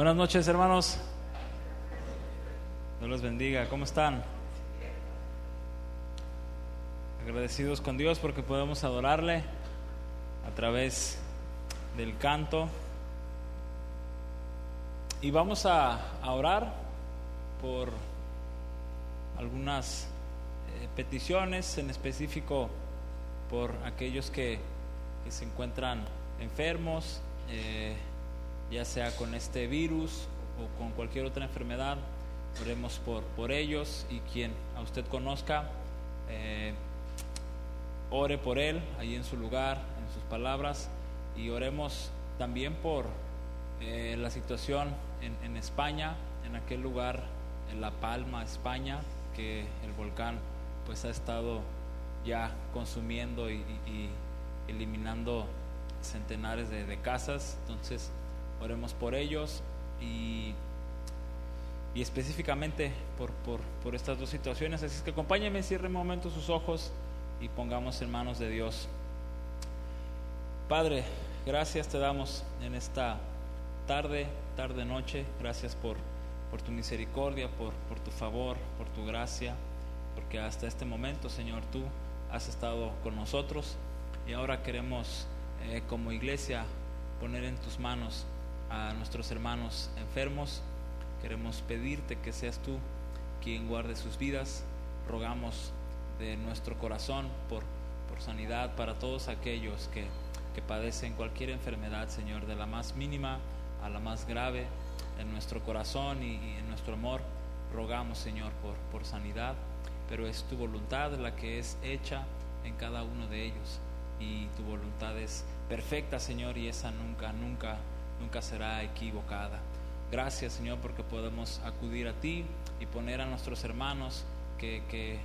Buenas noches, hermanos. Dios los bendiga. ¿Cómo están? Agradecidos con Dios porque podemos adorarle a través del canto. Y vamos a, orar por algunas eh, peticiones, en específico por aquellos que, que se encuentran enfermos. Eh, ya sea con este virus o con cualquier otra enfermedad. Oremos por, por ellos y quien a usted conozca, eh, ore por él ahí en su lugar, en sus palabras, y oremos también por eh, la situación en, en, España, en aquel lugar, en La Palma, España, que el volcán pues ha estado ya consumiendo y, eliminando centenares de, de casas. Entonces, oremos por ellos y, y específicamente por, por, por, estas dos situaciones. Así que acompáñenme, cierre un momento sus ojos y pongamos en manos de Dios. Padre, gracias te damos en esta tarde, tarde, noche. Gracias por, por tu misericordia, por, por tu favor, por tu gracia, porque hasta este momento, Señor, tú has estado con nosotros y ahora queremos eh, como iglesia poner en tus manos a nuestros hermanos enfermos. Queremos pedirte que seas tú quien guarde sus vidas. Rogamos de nuestro corazón por, por sanidad para todos aquellos que, que padecen cualquier enfermedad, Señor, de la más mínima a la más grave. En nuestro corazón y, y en nuestro amor rogamos, Señor, por, por sanidad, pero es tu voluntad la que es hecha en cada uno de ellos. Y tu voluntad es perfecta, Señor, y esa nunca, nunca nunca será equivocada. Gracias Señor porque podemos acudir a ti y poner a nuestros hermanos que, que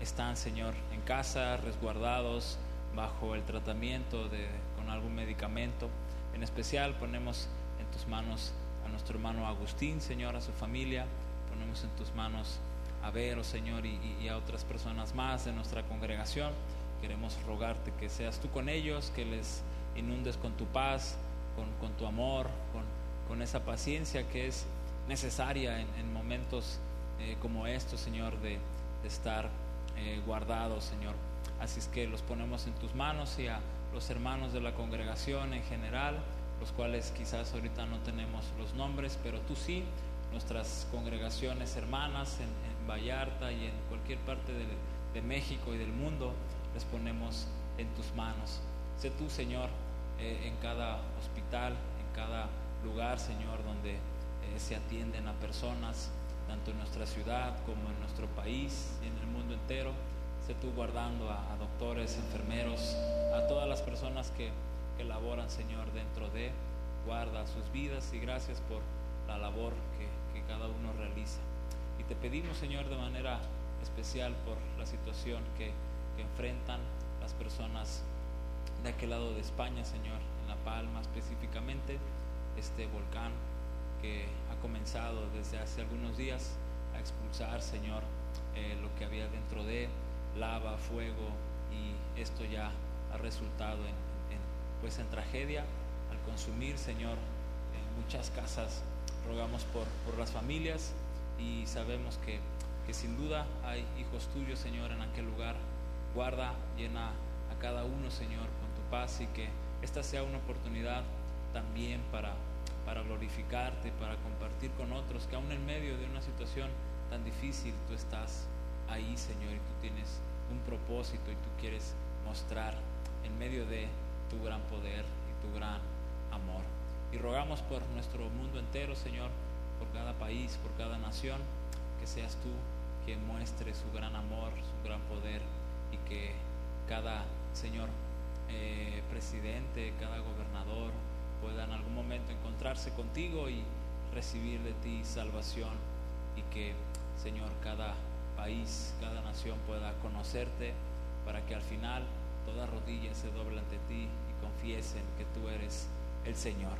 están Señor en casa, resguardados bajo el tratamiento de, con algún medicamento. En especial ponemos en tus manos a nuestro hermano Agustín, Señor, a su familia. Ponemos en tus manos a Vero, Señor, y, y a otras personas más de nuestra congregación. Queremos rogarte que seas tú con ellos, que les inundes con tu paz, con, con tu amor, con, con, esa paciencia que es necesaria en, en momentos eh, como estos, Señor, de, de estar eh, guardados, Señor. Así es que los ponemos en tus manos y a los hermanos de la congregación en general, los cuales quizás ahorita no tenemos los nombres, pero tú sí, nuestras congregaciones hermanas en, en Vallarta y en cualquier parte de, de México y del mundo, les ponemos en tus manos. Sé tú, Señor, eh, en cada hospital, en cada lugar, Señor, donde eh, se atienden a personas, tanto en nuestra ciudad como en nuestro país en el mundo entero. Sé tú guardando a, a doctores, enfermeros, a todas las personas que, que laboran, Señor, dentro de, guarda sus vidas y gracias por la labor que, que cada uno realiza. Y te pedimos, Señor, de manera especial por la situación que, que enfrentan las personas de aquel lado de España, Señor, en La Palma específicamente, este volcán que ha comenzado desde hace algunos días a expulsar, Señor, eh, lo que había dentro de lava, fuego, y esto ya ha resultado en, pues en tragedia al consumir, Señor, muchas casas. Rogamos por, por las familias y sabemos que, que sin duda hay hijos tuyos, Señor, en aquel lugar. Guarda, llena a cada uno, Señor, paz y que esta sea una oportunidad también para, para glorificarte, para compartir con otros, que aún en medio de una situación tan difícil tú estás ahí, Señor, y tú tienes un propósito y tú quieres mostrar en medio de tu gran poder y tu gran amor. Y rogamos por nuestro mundo entero, Señor, por cada país, por cada nación, que seas tú quien muestre su gran amor, su gran poder y que cada, Señor, eh, presidente, cada gobernador pueda en algún momento encontrarse contigo y recibir de ti salvación y que, Señor, cada país, cada nación pueda conocerte para que al final toda rodilla se doble ante ti y confiesen que tú eres el Señor.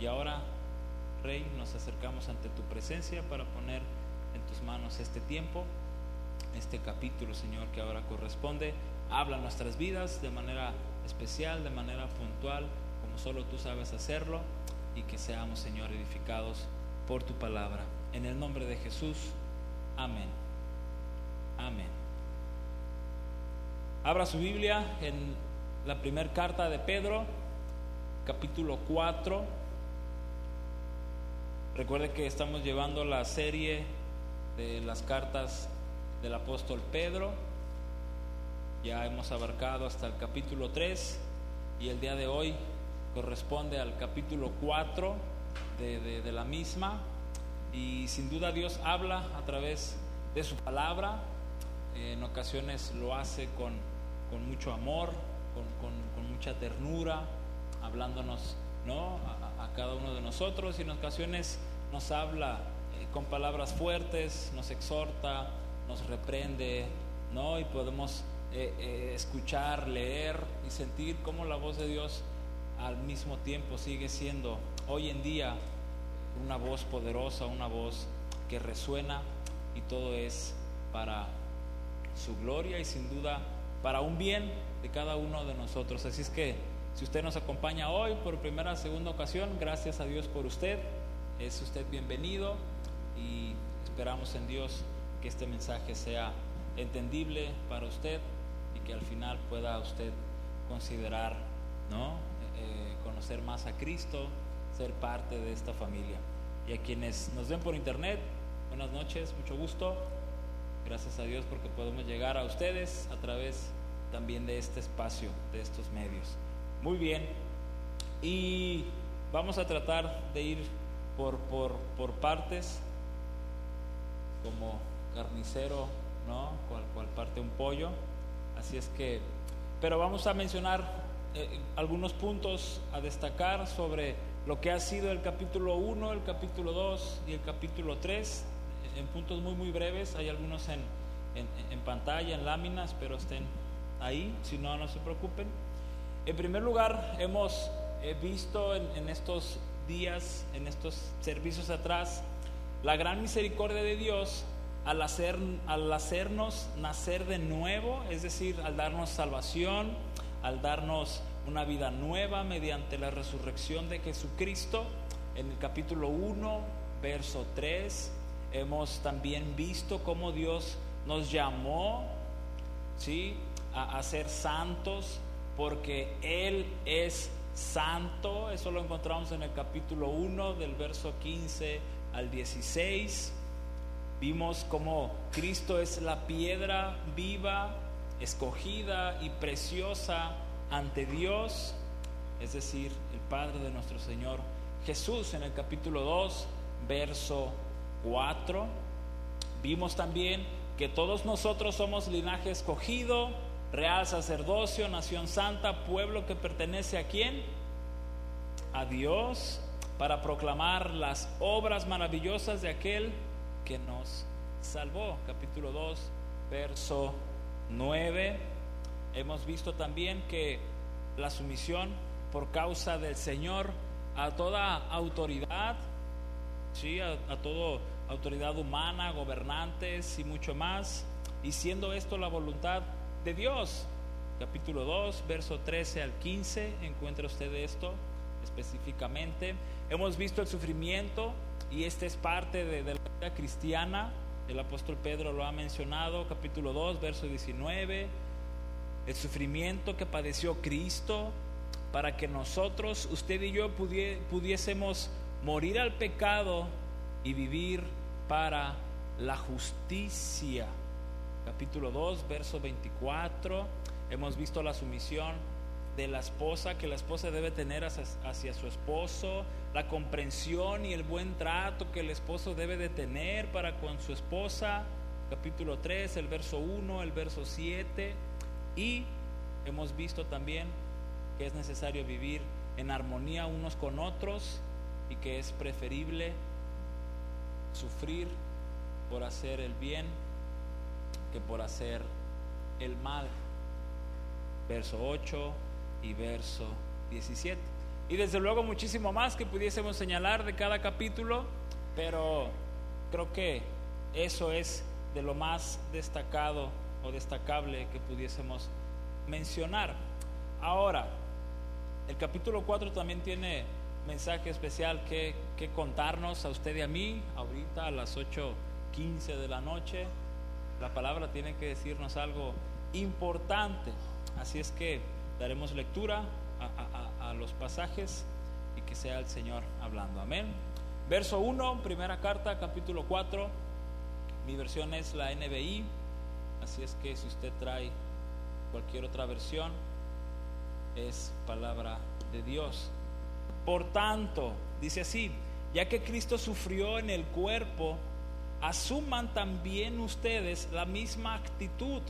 Y ahora, Rey, nos acercamos ante tu presencia para poner en tus manos este tiempo, este capítulo, Señor, que ahora corresponde habla nuestras vidas de manera especial, de manera puntual, como solo tú sabes hacerlo. y que seamos, Señor, edificados por tu palabra. En el nombre de Jesús, amén. Amén. Abra su Biblia en la primera carta de Pedro, capítulo 4. Recuerde que estamos llevando la serie de las cartas del apóstol Pedro. Ya hemos abarcado hasta el capítulo 3 y el día de hoy corresponde al capítulo 4 de, de, la misma. Y sin duda Dios habla a través de su palabra. en ocasiones lo hace con, con mucho amor, con, con, mucha ternura, hablándonos ¿no? A, a, cada uno de nosotros y en ocasiones nos habla eh, con palabras fuertes, nos exhorta, nos reprende, ¿no? Y podemos eh, eh, escuchar, leer y sentir cómo la voz de Dios al mismo tiempo sigue siendo hoy en día una voz poderosa, una voz que resuena y todo es para su gloria y sin duda para un bien de cada uno de nosotros. Así es que si usted nos acompaña hoy por primera o segunda ocasión, gracias a Dios por usted. Es usted bienvenido y esperamos en Dios que este mensaje sea entendible para usted que al final pueda usted considerar, ¿no? Eh, conocer más a Cristo, ser parte de esta familia. Y a quienes nos ven por internet, buenas noches, mucho gusto. Gracias a Dios porque podemos llegar a ustedes a través también de este espacio, de estos medios. Muy bien. Y vamos a tratar de ir por, por, por partes, como carnicero, ¿no? Cual, cual parte un pollo. Así es que, pero vamos a mencionar eh, algunos puntos a destacar sobre lo que ha sido el capítulo 1, el capítulo 2 y el capítulo 3, en puntos muy, muy breves. Hay algunos en, en, pantalla, en láminas, pero estén ahí, si no, no se preocupen. En primer lugar, hemos eh, visto en estos días, en estos servicios atrás, la gran misericordia de Dios al, hacer, al hacernos nacer de nuevo, es decir, al darnos salvación, al darnos una vida nueva mediante la resurrección de Jesucristo. En el capítulo 1, verso 3, hemos también visto cómo Dios nos llamó ¿sí? a, a ser santos porque Él es santo. Eso lo encontramos en el capítulo 1 del verso 15 al 16. Vimos cómo Cristo es la piedra viva, escogida y preciosa ante Dios, es decir, el Padre de nuestro Señor Jesús en el capítulo 2, verso 4. Vimos también que todos nosotros somos linaje escogido, real sacerdocio, nación santa, pueblo que pertenece a quién? A Dios, para proclamar las obras maravillosas de aquel que nos salvó. Capítulo 2, verso 9. Hemos visto también que la sumisión por causa del Señor a toda autoridad, ¿sí? a, a toda autoridad humana, gobernantes y mucho más, y siendo esto la voluntad de Dios. Capítulo 2, verso 13 al 15, encuentra usted esto específicamente. Hemos visto el sufrimiento y este es parte de, de la vida cristiana. El apóstol Pedro lo ha mencionado, capítulo 2, verso 19. El sufrimiento que padeció Cristo para que nosotros, usted y yo, pudiésemos morir al pecado y vivir para la justicia. Capítulo 2, verso 24. Hemos visto la sumisión de la esposa, que la esposa debe tener hacia, su esposo, la comprensión y el buen trato que el esposo debe de tener para con su esposa, capítulo 3, el verso 1, el verso 7, y hemos visto también que es necesario vivir en armonía unos con otros y que es preferible sufrir por hacer el bien que por hacer el mal. Verso 8, y verso 17. Y desde luego muchísimo más que pudiésemos señalar de cada capítulo, pero creo que eso es de lo más destacado o destacable que pudiésemos mencionar. Ahora, el capítulo 4 también tiene mensaje especial que, que contarnos a usted y a mí, ahorita a las 8.15 de la noche. La palabra tiene que decirnos algo importante. Así es que daremos lectura a, los pasajes y que sea el Señor hablando. Amén. Verso 1, primera carta, capítulo 4. Mi versión es la NBI. Así es que si usted trae cualquier otra versión, es palabra de Dios. Por tanto, dice así, ya que Cristo sufrió en el cuerpo, asuman también ustedes la misma actitud,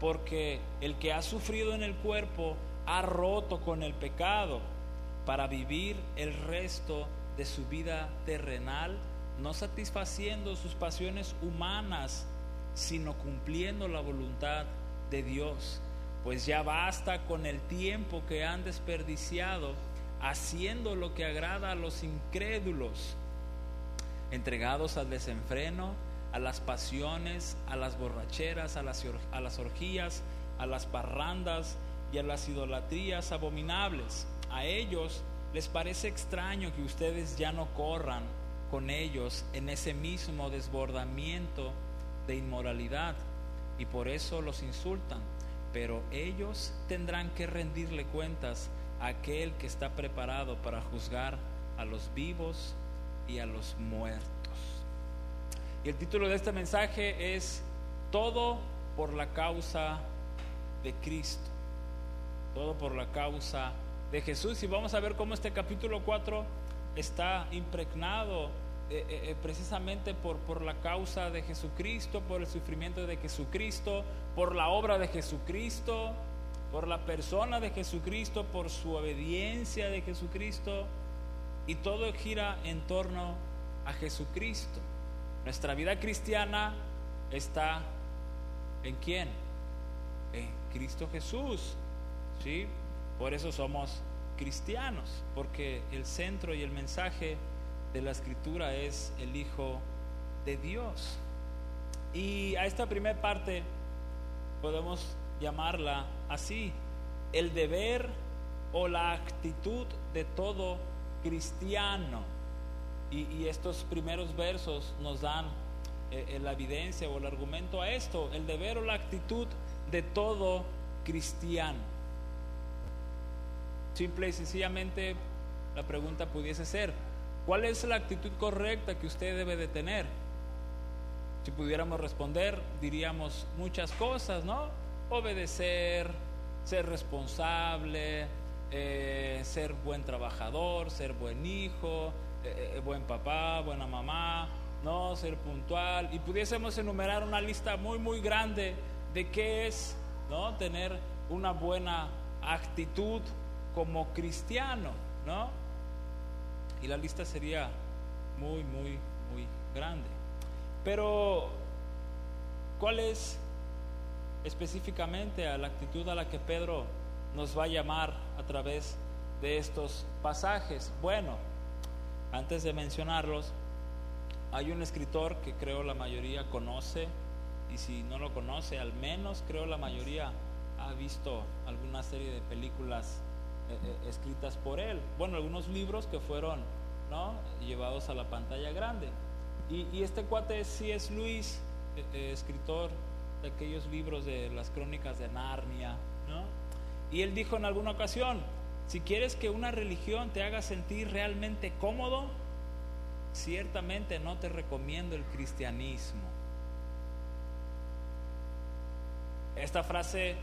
porque el que ha sufrido en el cuerpo ha roto con el pecado para vivir el resto de su vida terrenal, no satisfaciendo sus pasiones humanas, sino cumpliendo la voluntad de Dios. Pues ya basta con el tiempo que han desperdiciado haciendo lo que agrada a los incrédulos, entregados al desenfreno, a las pasiones, a las borracheras, a las, a las orgías, a las parrandas y a las idolatrías abominables. A ellos les parece extraño que ustedes ya no corran con ellos en ese mismo desbordamiento de inmoralidad y por eso los insultan. Pero ellos tendrán que rendirle cuentas a aquel que está preparado para juzgar a los vivos y a los muertos. Y el título de este mensaje es Todo por la causa de Cristo. Todo por la causa de Jesús. Y vamos a ver cómo este capítulo 4 está impregnado eh, eh, eh, precisamente por, por la causa de Jesucristo, por el sufrimiento de Jesucristo, por la obra de Jesucristo, por la persona de Jesucristo, por su obediencia de Jesucristo. Y todo gira en torno a Jesucristo. Nuestra vida cristiana está en quién? En Cristo Jesús. ¿Sí? Por eso somos cristianos, porque el centro y el mensaje de la escritura es el Hijo de Dios. Y a esta primera parte podemos llamarla así, el deber o la actitud de todo cristiano. Y, estos primeros versos nos dan eh, eh, la evidencia o el argumento a esto, el deber o la actitud de todo cristiano. Simple y sencillamente la pregunta pudiese ser, ¿Cuál es la actitud correcta que usted debe de tener? Si pudiéramos responder, diríamos muchas cosas, ¿no? Obedecer, ser responsable, eh, ser buen trabajador, ser buen hijo, eh, eh, buen papá, buena mamá, ¿no? Ser puntual. Y pudiésemos enumerar una lista muy, muy grande de qué es, ¿no? Tener una buena actitud como cristiano, ¿no? y la lista sería muy, muy, muy grande. Pero, ¿cuál es específicamente a la actitud a la que Pedro nos va a llamar a través de estos pasajes? Bueno, antes de mencionarlos, hay un escritor que creo la mayoría conoce, y si no lo conoce, al menos creo la mayoría ha visto alguna serie de películas escritas por él. Bueno, algunos libros que fueron ¿no? llevados a la pantalla grande. Y, este cuate sí es Luis, eh, escritor de aquellos libros de las crónicas de Narnia. ¿no? Y él dijo en alguna ocasión, si quieres que una religión te haga sentir realmente cómodo, ciertamente no te recomiendo el cristianismo. Esta frase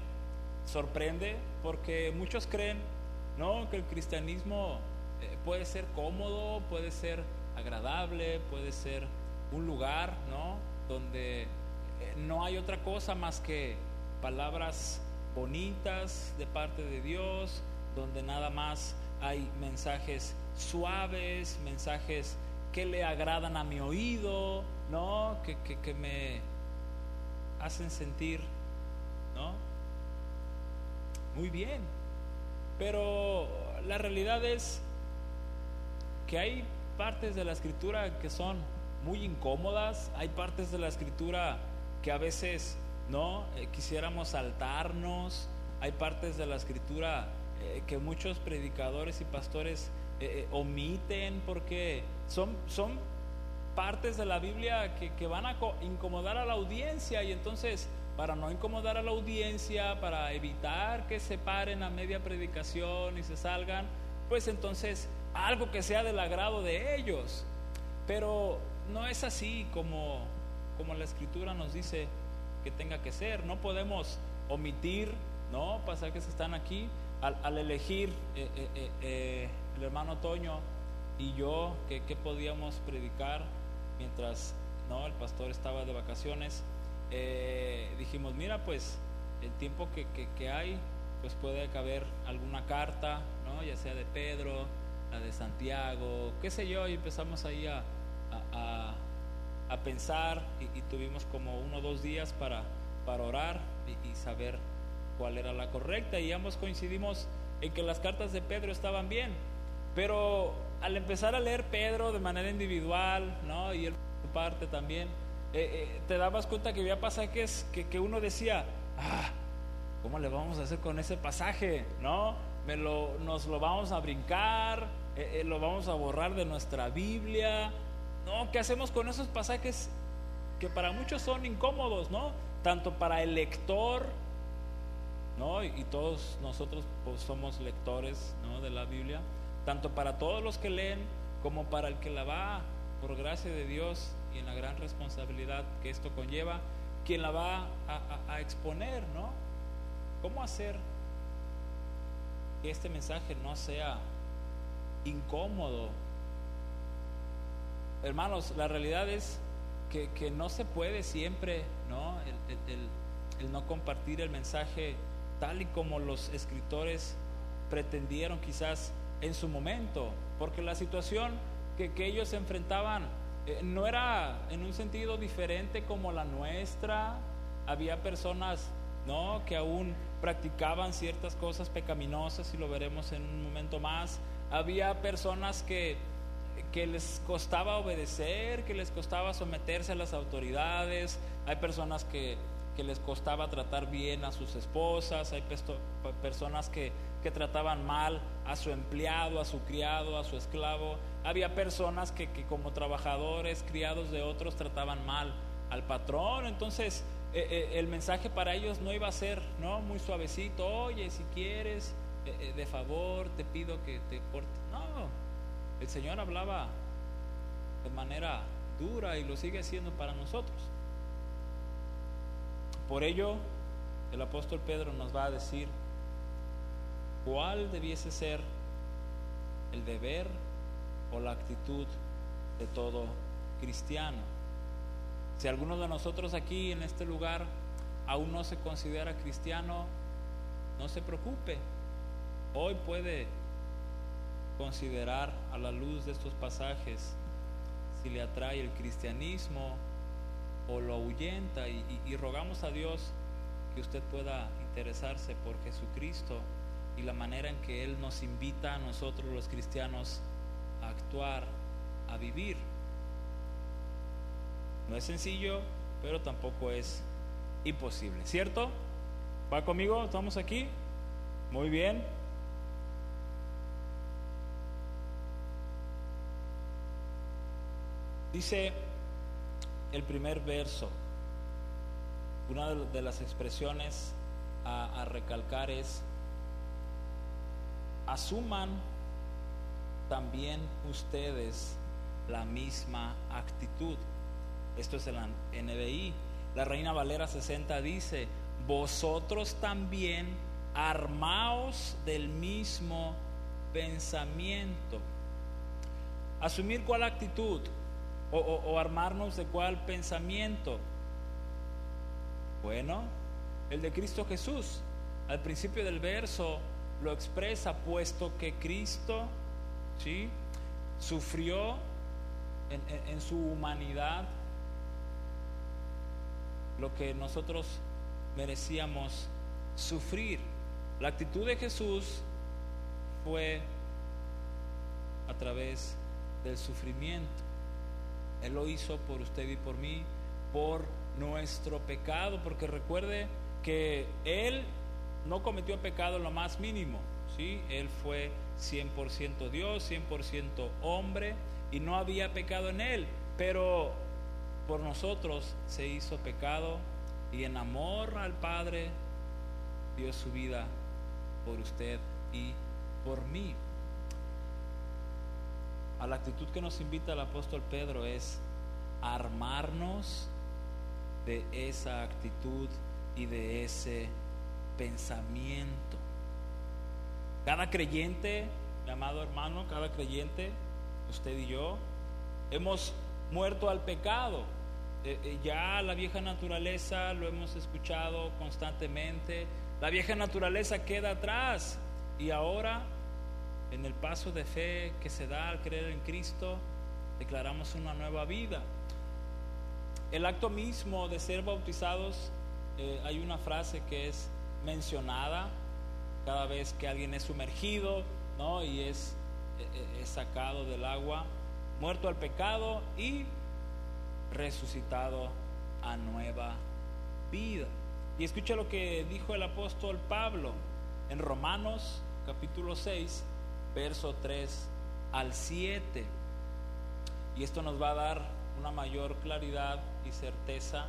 sorprende porque muchos creen ¿no? que el cristianismo eh, puede ser cómodo, puede ser agradable, puede ser un lugar, ¿no? Donde eh, no hay otra cosa más que palabras bonitas de parte de Dios, donde nada más hay mensajes suaves, mensajes que le agradan a mi oído, ¿no? Que, que me hacen sentir, ¿no? Muy bien. Pero la realidad es que hay partes de la escritura que son muy incómodas, hay partes de la escritura que a veces no eh, quisiéramos saltarnos, hay partes de la escritura eh, que muchos predicadores y pastores eh, omiten, porque son, son partes de la Biblia que, que van a incomodar a la audiencia y entonces para no incomodar a la audiencia, para evitar que se paren a media predicación y se salgan, pues entonces algo que sea del agrado de ellos. Pero no es así como, como la escritura nos dice que tenga que ser. No podemos omitir ¿no? pasajes que están aquí al, elegir eh, eh, eh, el hermano Toño y yo que, podíamos predicar mientras ¿no? el pastor estaba de vacaciones. Dijimos, mira, pues el tiempo que, que, hay, pues puede caber alguna carta, ¿no? ya sea de Pedro, la de Santiago, qué sé yo, y empezamos ahí a, a, pensar y, tuvimos como uno o dos días para, para orar y, saber cuál era la correcta y ambos coincidimos en que las cartas de Pedro estaban bien, pero al empezar a leer Pedro de manera individual, ¿no? Y él parte también, eh, eh, te dabas cuenta que había pasajes que, que uno decía, ah, ¿cómo le vamos a hacer con ese pasaje? ¿No? Me lo, nos lo vamos a brincar, eh, lo vamos a borrar de nuestra Biblia, no, ¿qué hacemos con esos pasajes que para muchos son incómodos, ¿no? Tanto para el lector, ¿no? Y, todos nosotros pues, somos lectores, ¿no? De la Biblia, tanto para todos los que leen como para el que la va por gracia de Dios y en la gran responsabilidad que esto conlleva, quien la va a, exponer, ¿no? ¿Cómo hacer que este mensaje no sea incómodo hermanos, la realidad es que, no se puede siempre, ¿no? El, no compartir el mensaje tal y como los escritores pretendieron quizás en su momento, porque la situación que, ellos enfrentaban eh, no era en un sentido diferente como la nuestra, había personas ¿no? que aún practicaban ciertas cosas pecaminosas y lo veremos en un momento más, había personas que que les costaba obedecer, que les costaba someterse a las autoridades, hay personas que, les costaba tratar bien a sus esposas, hay personas que, que, trataban mal a su empleado, a su criado, a su esclavo, había personas que, que como trabajadores, criados de otros, trataban mal al patrón, entonces eh, eh, el mensaje para ellos no iba a ser no muy suavecito, oye, si quieres, eh, de favor, te pido que te cortes, no, el Señor hablaba de manera dura y lo sigue haciendo para nosotros. Por ello, el apóstol Pedro nos va a decir cuál debiese ser el deber o la actitud de todo cristiano. Si alguno de nosotros aquí en este lugar aún no se considera cristiano, no se preocupe. Hoy puede considerar a la luz de estos pasajes si le atrae el cristianismo o lo ahuyenta y, rogamos a Dios que usted pueda interesarse por Jesucristo y la manera en que Él nos invita a nosotros los cristianos a actuar, a vivir. No es sencillo, pero tampoco es imposible, ¿cierto? ¿Va conmigo? ¿Estamos aquí? Muy bien. Dice el primer verso, una de las expresiones a, recalcar es, asuman también ustedes la misma actitud. Esto es el NBI. La Reina Valera 60 dice, vosotros también armaos del mismo pensamiento. Asumir cuál actitud? o, armarnos de cuál pensamiento. Bueno, el de Cristo Jesús. Al principio del verso lo expresa, puesto que Cristo ¿sí? sufrió en, su humanidad lo que nosotros merecíamos sufrir. La actitud de Jesús fue a través del sufrimiento. Él lo hizo por usted y por mí, por nuestro pecado, porque recuerde que Él no cometió pecado en lo más mínimo, ¿sí? Él fue 100% Dios, 100% hombre y no había pecado en él, pero por nosotros se hizo pecado y en amor al Padre dio su vida por usted y por mí. A la actitud que nos invita el apóstol Pedro es armarnos de esa actitud y de ese pensamiento. Cada creyente, mi amado hermano, cada creyente, usted y yo, hemos muerto al pecado. Eh, eh, ya la vieja naturaleza lo hemos escuchado constantemente. La vieja naturaleza queda atrás y ahora en el paso de fe que se da al creer en Cristo, declaramos una nueva vida. El acto mismo de ser bautizados, eh, hay una frase que es mencionada cada vez que alguien es sumergido ¿no? y es, es sacado del agua, muerto al pecado y resucitado a nueva vida. Y escucha lo que dijo el apóstol Pablo en Romanos capítulo 6, verso 3 al 7. Y esto nos va a dar una mayor claridad y certeza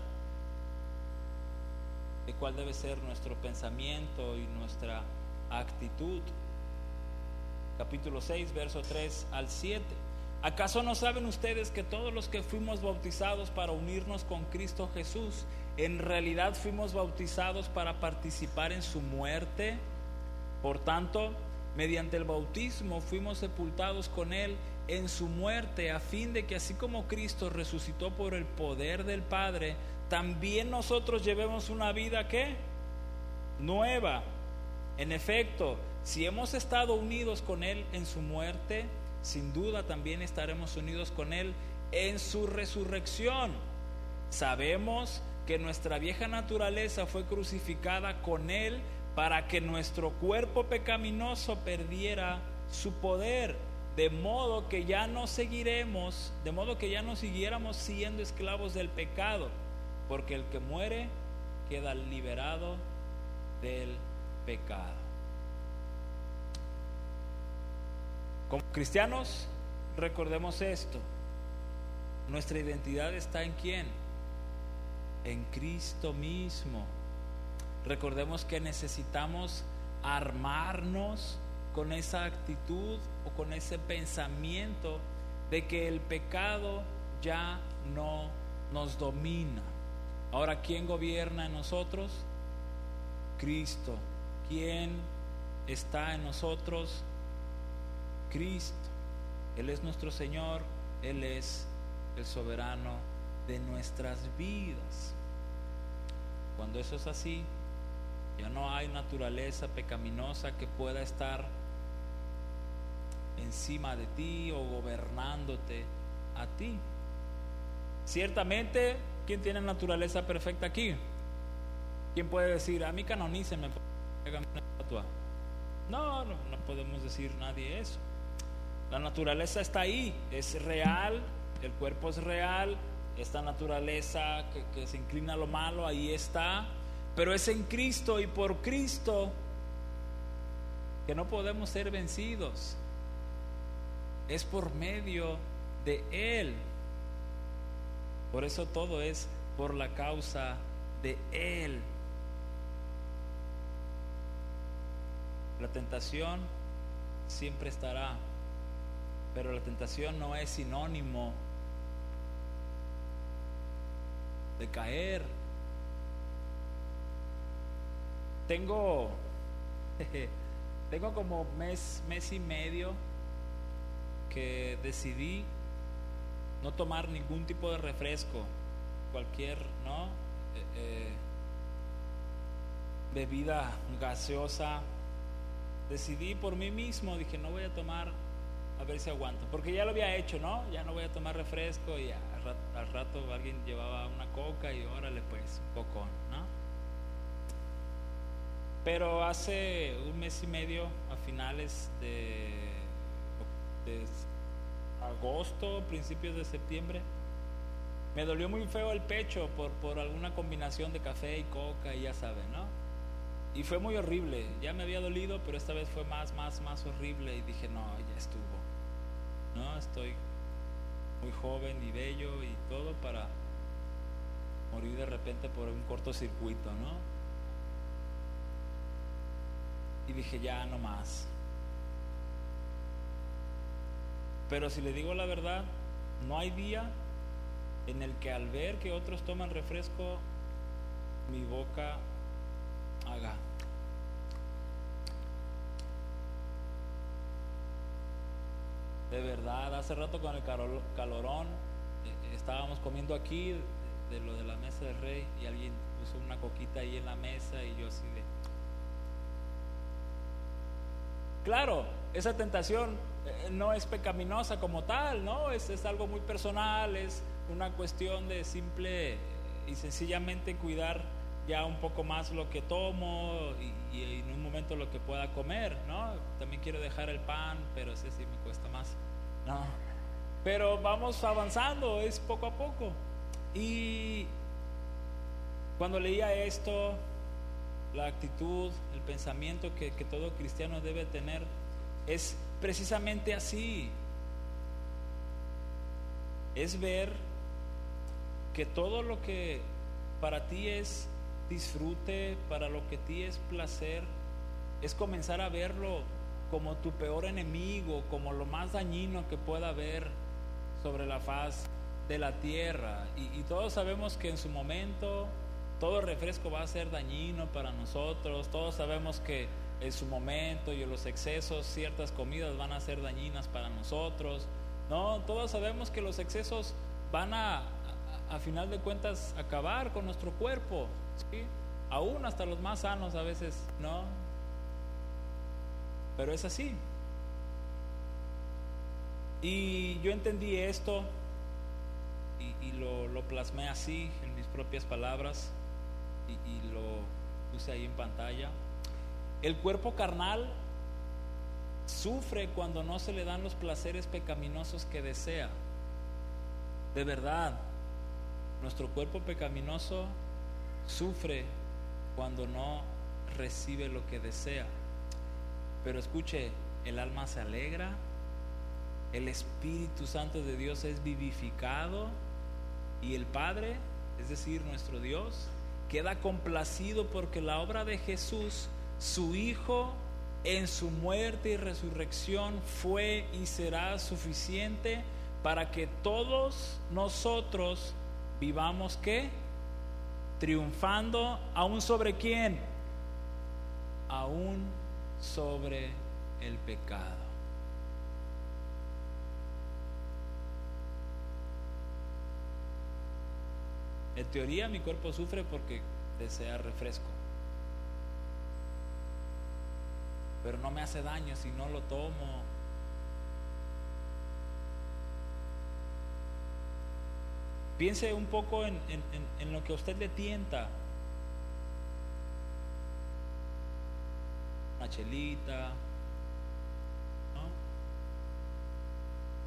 de cuál debe ser nuestro pensamiento y nuestra actitud. Capítulo 6, verso 3 al 7. ¿Acaso no saben ustedes que todos los que fuimos bautizados para unirnos con Cristo Jesús, en realidad fuimos bautizados para participar en su muerte? Por tanto, mediante el bautismo fuimos sepultados con Él en su muerte, a fin de que así como Cristo resucitó por el poder del Padre, también nosotros llevemos una vida que nueva. En efecto, si hemos estado unidos con Él en su muerte, sin duda también estaremos unidos con Él en su resurrección. Sabemos que nuestra vieja naturaleza fue crucificada con Él para que nuestro cuerpo pecaminoso perdiera su poder, de modo que ya no seguiremos, de modo que ya no siguiéramos siendo esclavos del pecado, porque el que muere queda liberado del pecado. Como cristianos, recordemos esto. Nuestra identidad está en quién? En Cristo mismo. Recordemos que necesitamos armarnos con esa actitud o con ese pensamiento de que el pecado ya no nos domina. Ahora, ¿quién gobierna en nosotros? Cristo. ¿Quién está en nosotros? Cristo. Él es nuestro Señor, Él es el soberano de nuestras vidas. Cuando eso es así, ya no hay naturaleza pecaminosa que pueda estar encima de ti o gobernándote a ti. Ciertamente, ¿quién tiene naturaleza perfecta aquí? ¿Quién puede decir, a mí canonícenme, una estatua? No, no, no podemos decir nadie eso. La naturaleza está ahí, es real, el cuerpo es real, esta naturaleza que, se inclina a lo malo, ahí está, pero es en Cristo y por Cristo que no podemos ser vencidos. Es por medio de Él. Por eso todo es por la causa de Él. La tentación siempre estará pero la tentación no es sinónimo de caer. Tengo, tengo como mes, mes y medio que decidí no tomar ningún tipo de refresco, cualquier, ¿no? Eh, eh, bebida gaseosa. Decidí por mí mismo, dije, no voy a tomar a ver si aguanto. Porque ya lo había hecho, ¿no? Ya no voy a tomar refresco y al rato, alguien llevaba una coca y órale pues, un poco, ¿no? Pero hace un mes y medio, a finales de, de agosto, principios de septiembre, me dolió muy feo el pecho por, por alguna combinación de café y coca y ya saben, ¿no? Y fue muy horrible. Ya me había dolido, pero esta vez fue más, más, más horrible. Y dije, no, ya estuvo. No, estoy muy joven y bello y todo para morir de repente por un cortocircuito, ¿no? Y dije, ya no más. Pero si le digo la verdad, no hay día en el que al ver que otros toman refresco, mi boca haga. De verdad, hace rato con el calorón eh, estábamos comiendo aquí de lo de la mesa del rey y alguien puso una coquita ahí en la mesa y yo así de... Claro, esa tentación eh, no es pecaminosa como tal, ¿no? Es, es algo muy personal, es una cuestión de simple y sencillamente cuidar ya un poco más lo que tomo y, en un momento lo que pueda comer, ¿no? También quiero dejar el pan, pero ese sí me cuesta más, ¿no? Pero vamos avanzando, es poco a poco. Y cuando leía esto, la actitud, el pensamiento que, que todo cristiano debe tener es precisamente así. Es ver que todo lo que para ti es disfrute, para lo que ti es placer, es comenzar a verlo como tu peor enemigo, como lo más dañino que pueda haber sobre la faz de la tierra. Y, todos sabemos que en su momento todo refresco va a ser dañino para nosotros, todos sabemos que en su momento y en los excesos ciertas comidas van a ser dañinas para nosotros. No, todos sabemos que los excesos van a, a final de cuentas acabar con nuestro cuerpo, ¿sí? aún hasta los más sanos a veces, ¿no? Pero es así. Y yo entendí esto y, lo, plasmé así en mis propias palabras y, y lo puse ahí en pantalla. El cuerpo carnal sufre cuando no se le dan los placeres pecaminosos que desea. De verdad, nuestro cuerpo pecaminoso sufre cuando no recibe lo que desea. Pero escuche, el alma se alegra, el Espíritu Santo de Dios es vivificado y el Padre, es decir, nuestro Dios, queda complacido porque la obra de Jesús, su Hijo, en su muerte y resurrección fue y será suficiente para que todos nosotros vivamos qué? Triunfando aún sobre quién? Aún sobre el pecado. En teoría mi cuerpo sufre porque desea refresco. Pero no me hace daño si no lo tomo Piense un poco en, lo que a usted le tienta. Una chelita,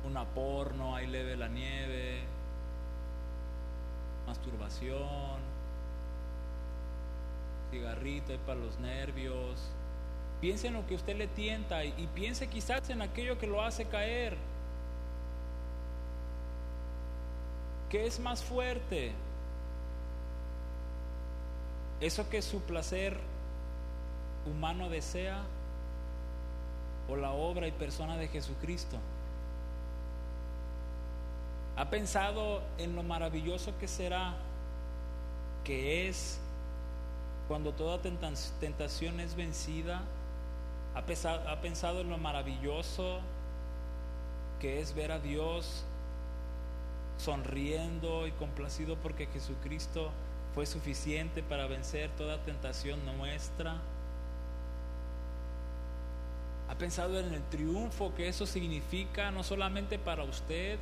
una porno, ahí leve la nieve, masturbación, cigarrito para los nervios. Piense en lo que usted le tienta y piense quizás en aquello que lo hace caer. ¿Qué es más fuerte? ¿Eso que su placer humano desea o la obra y persona de Jesucristo? ¿Ha pensado en lo maravilloso que será, que es cuando toda tentación es vencida? ¿Ha pensado en lo maravilloso que es ver a Dios sonriendo y complacido porque Jesucristo fue suficiente para vencer toda tentación nuestra. ¿Ha pensado en el triunfo que eso significa no solamente para usted,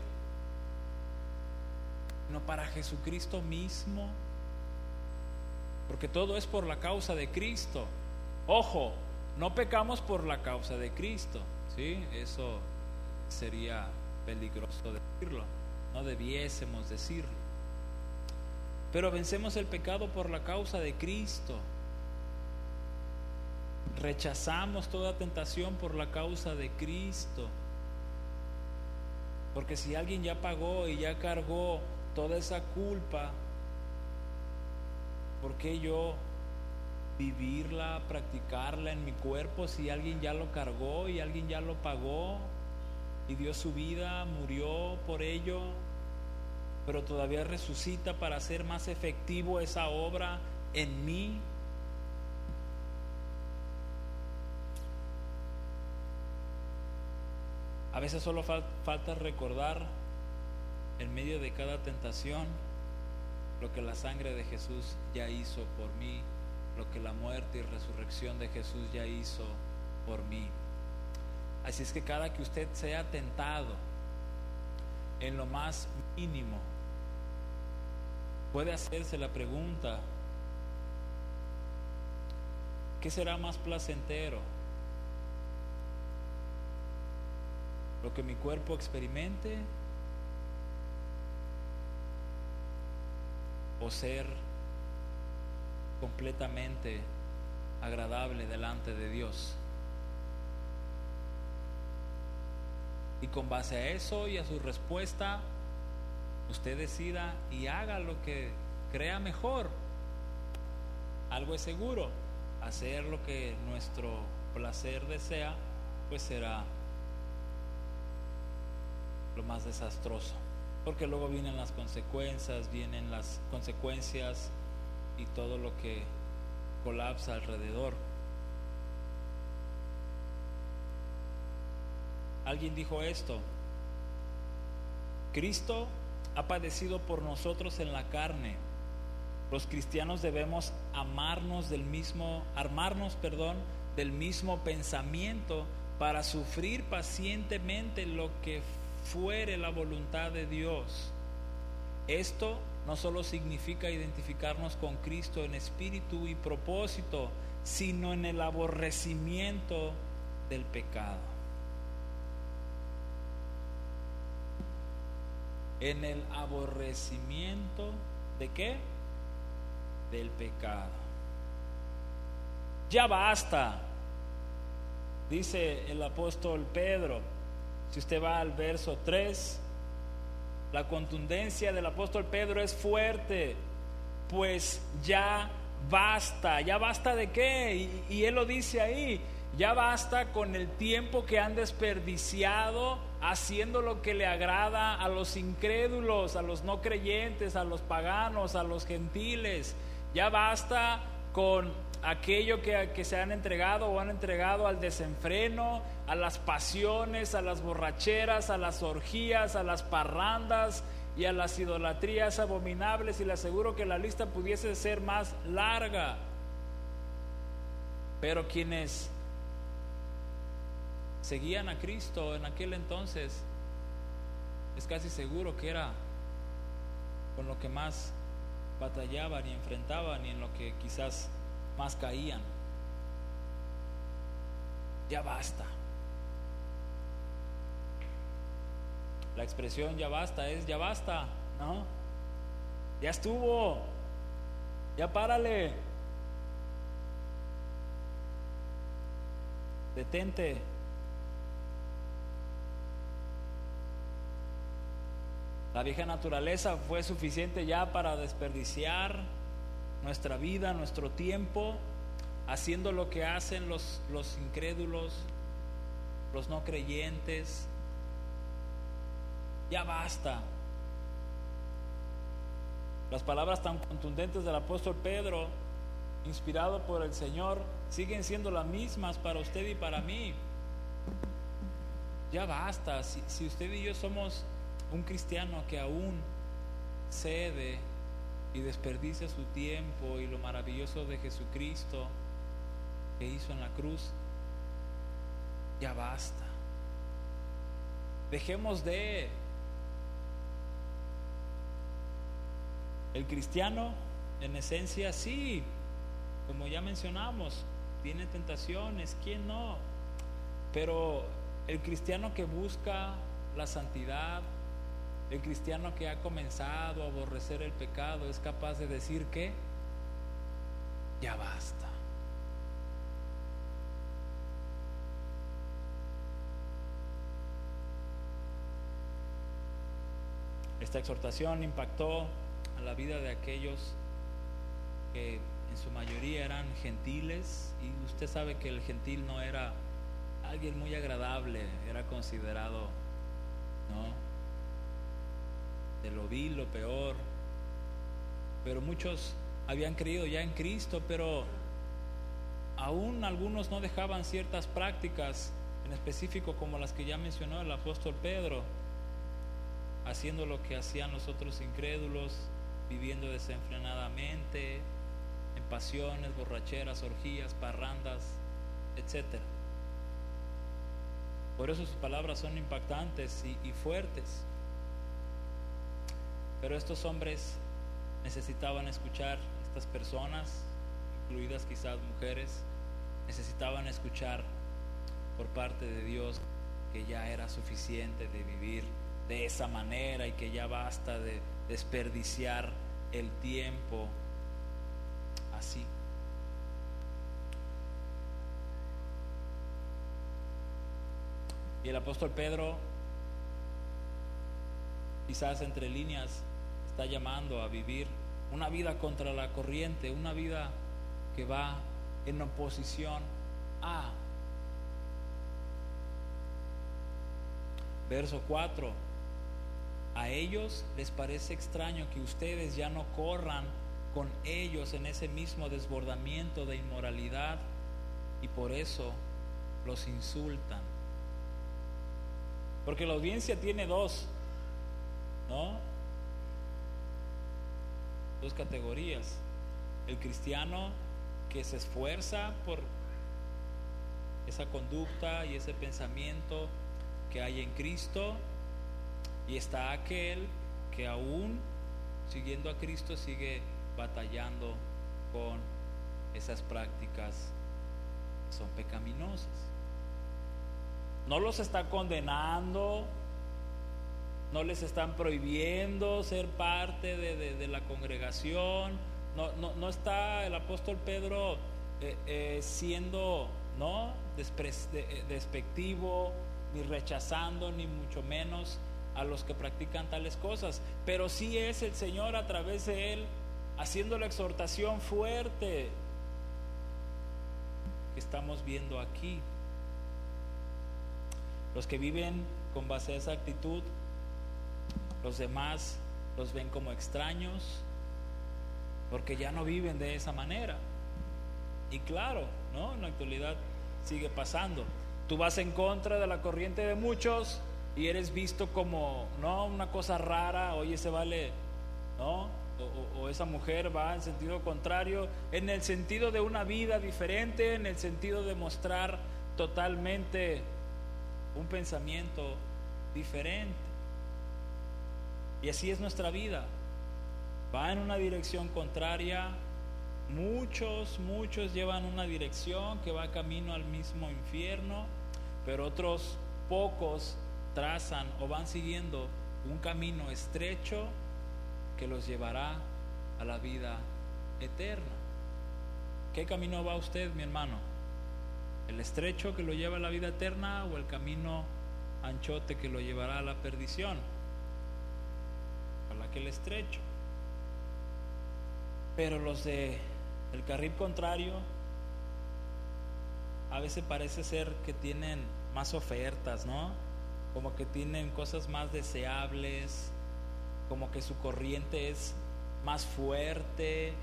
sino para Jesucristo mismo? Porque todo es por la causa de Cristo. Ojo, no pecamos por la causa de Cristo, ¿sí? Eso sería peligroso decirlo no debiésemos decirlo. Pero vencemos el pecado por la causa de Cristo. rechazamos toda tentación por la causa de Cristo. Porque si alguien ya pagó y ya cargó toda esa culpa, ¿por qué yo vivirla, practicarla en mi cuerpo si alguien ya lo cargó y alguien ya lo pagó y dio su vida, murió por ello, pero todavía resucita para hacer más efectivo esa obra en mí? A veces solo falta recordar en medio de cada tentación lo que la sangre de Jesús ya hizo por mí, lo que la muerte y resurrección de Jesús ya hizo por mí. Así es que cada que usted sea tentado en lo más mínimo, puede hacerse la pregunta, ¿qué será más placentero? ¿Lo que mi cuerpo experimente o ser completamente agradable delante de Dios. Y con base a eso y a su respuesta, usted decida y haga lo que crea mejor. Algo es seguro, hacer lo que nuestro placer desea, pues será lo más desastroso porque luego vienen las consecuencias, vienen las consecuencias y todo lo que colapsa alrededor. Alguien dijo esto, Cristo ha padecido por nosotros en la carne. Los cristianos debemos amarnos del mismo, armarnos, perdón, del mismo pensamiento para sufrir pacientemente lo que fuere la voluntad de Dios. Esto no solo significa identificarnos con Cristo en espíritu y propósito, sino en el aborrecimiento del pecado. En el aborrecimiento de qué? Del pecado. Ya basta, dice el apóstol Pedro si usted va al verso 3, la contundencia del apóstol Pedro es fuerte, pues ya basta, ya basta de qué? Y, él lo dice ahí, ya basta con el tiempo que han desperdiciado haciendo lo que le agrada a los incrédulos, a los no creyentes, a los paganos, a los gentiles. Ya basta con aquello que, que, se han entregado o han entregado al desenfreno, a las pasiones, a las borracheras, a las orgías, a las parrandas y a las idolatrías abominables y le aseguro que la lista pudiese ser más larga. Pero quienes seguían a Cristo en aquel entonces, es casi seguro que era con lo que más batallaban y enfrentaban y en lo que quizás más caían. Ya basta. La expresión ya basta es ya basta, ¿no? Ya estuvo. Ya párale. Detente. La vieja naturaleza fue suficiente ya para desperdiciar nuestra vida, nuestro tiempo, haciendo lo que hacen los, los incrédulos, los no creyentes. Ya basta. Las palabras tan contundentes del apóstol Pedro, inspirado por el Señor, siguen siendo las mismas para usted y para mí. Ya basta. Si, usted y yo somos un cristiano que aún cede y desperdicia su tiempo y lo maravilloso de Jesucristo que hizo en la cruz, ya basta. Dejemos de... El cristiano, en esencia, sí, como ya mencionamos, tiene tentaciones, ¿quién no? Pero el cristiano que busca la santidad, el cristiano que ha comenzado a aborrecer el pecado, es capaz de decir que ya basta. Esta exhortación impactó la vida de aquellos que en su mayoría eran gentiles y usted sabe que el gentil no era alguien muy agradable, era considerado, ¿no? De lo vil, lo peor. Pero muchos habían creído ya en Cristo, pero aún algunos no dejaban ciertas prácticas, en específico como las que ya mencionó el apóstol Pedro, haciendo lo que hacían los otros incrédulos, viviendo desenfrenadamente, en pasiones, borracheras, orgías, parrandas, etc. Por eso sus palabras son impactantes y, y fuertes. Pero estos hombres necesitaban escuchar, estas personas, incluidas quizás mujeres, necesitaban escuchar por parte de Dios que ya era suficiente de vivir de esa manera y que ya basta de desperdiciar el tiempo así. Y el apóstol Pedro, quizás entre líneas, está llamando a vivir una vida contra la corriente, una vida que va en oposición a. Verso 4. A ellos les parece extraño que ustedes ya no corran con ellos en ese mismo desbordamiento de inmoralidad y por eso los insultan. Porque la audiencia tiene dos, ¿no? Dos categorías. El cristiano que se esfuerza por esa conducta y ese pensamiento que hay en Cristo y está aquel que aún siguiendo a Cristo sigue batallando con esas prácticas que son pecaminosas. No los está condenando, no les están prohibiendo ser parte de, la congregación, no, no, no, está el apóstol Pedro eh, eh, siendo ¿no? Eh, despectivo, ni rechazando, ni mucho menos a los que practican tales cosas, pero sí es el Señor a través de él haciendo la exhortación fuerte que estamos viendo aquí. Los que viven con base a esa actitud, los demás los ven como extraños, porque ya no viven de esa manera. Y claro, ¿no? En la actualidad sigue pasando. Tú vas en contra de la corriente de muchos y eres visto como, no, una cosa rara, oye, se vale, ¿no? O, esa mujer va en sentido contrario, en el sentido de una vida diferente, en el sentido de mostrar totalmente un pensamiento diferente. Y así es nuestra vida. Va en una dirección contraria. Muchos, muchos llevan una dirección que va camino al mismo infierno, pero otros pocos trazan o van siguiendo un camino estrecho que los llevará a la vida eterna. ¿Qué camino va usted, mi hermano? ¿El estrecho que lo lleva a la vida eterna o el camino anchote que lo llevará a la perdición? que el estrecho. Pero los de el carril contrario a veces parece ser que tienen más ofertas, ¿no? Como que tienen cosas más deseables, como que su corriente es más fuerte,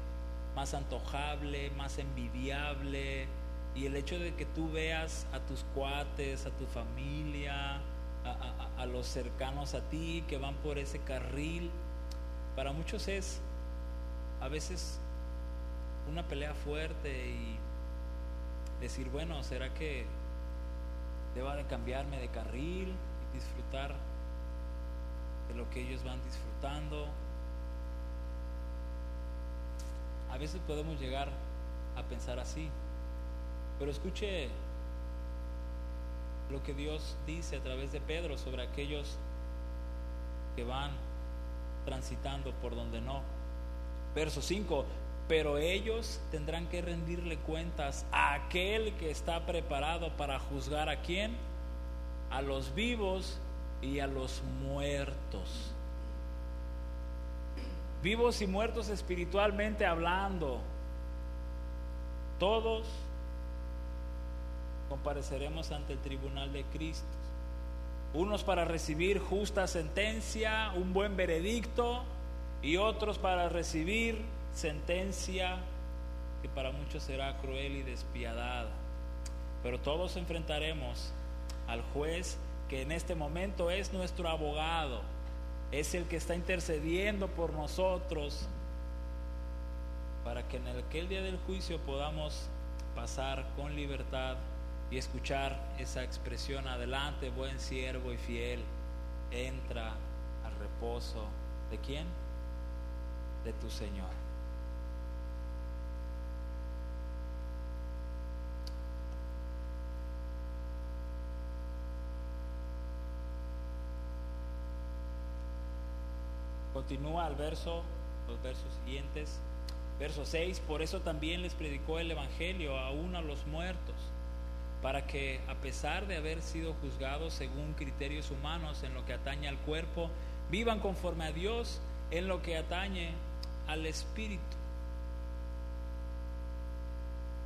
más antojable, más envidiable. Y el hecho de que tú veas a tus cuates, a tu familia, a, los cercanos a ti que van por ese carril, para muchos es a veces una pelea fuerte y decir, bueno, ¿será que deba de cambiarme de carril disfrutar de lo que ellos van disfrutando? A veces podemos llegar a pensar así, pero escuche lo que Dios dice a través de Pedro sobre aquellos que van transitando por donde no. Verso 5, pero ellos tendrán que rendirle cuentas a aquel que está preparado para juzgar a quién, a los vivos y a los muertos. vivos y muertos espiritualmente hablando, todos compareceremos ante el tribunal de Cristo. Unos para recibir justa sentencia, un buen veredicto, y otros para recibir sentencia que para muchos será cruel y despiadada. Pero todos enfrentaremos al juez que en este momento es nuestro abogado, es el que está intercediendo por nosotros para que en aquel día del juicio podamos pasar con libertad y escuchar esa expresión adelante, buen siervo y fiel, entra al reposo de quién? De tu Señor. Continúa al verso, los versos siguientes. Verso 6, por eso también les predicó el Evangelio aún a los muertos, para que a pesar de haber sido juzgados según criterios humanos en lo que atañe al cuerpo, vivan conforme a Dios en lo que atañe al Espíritu.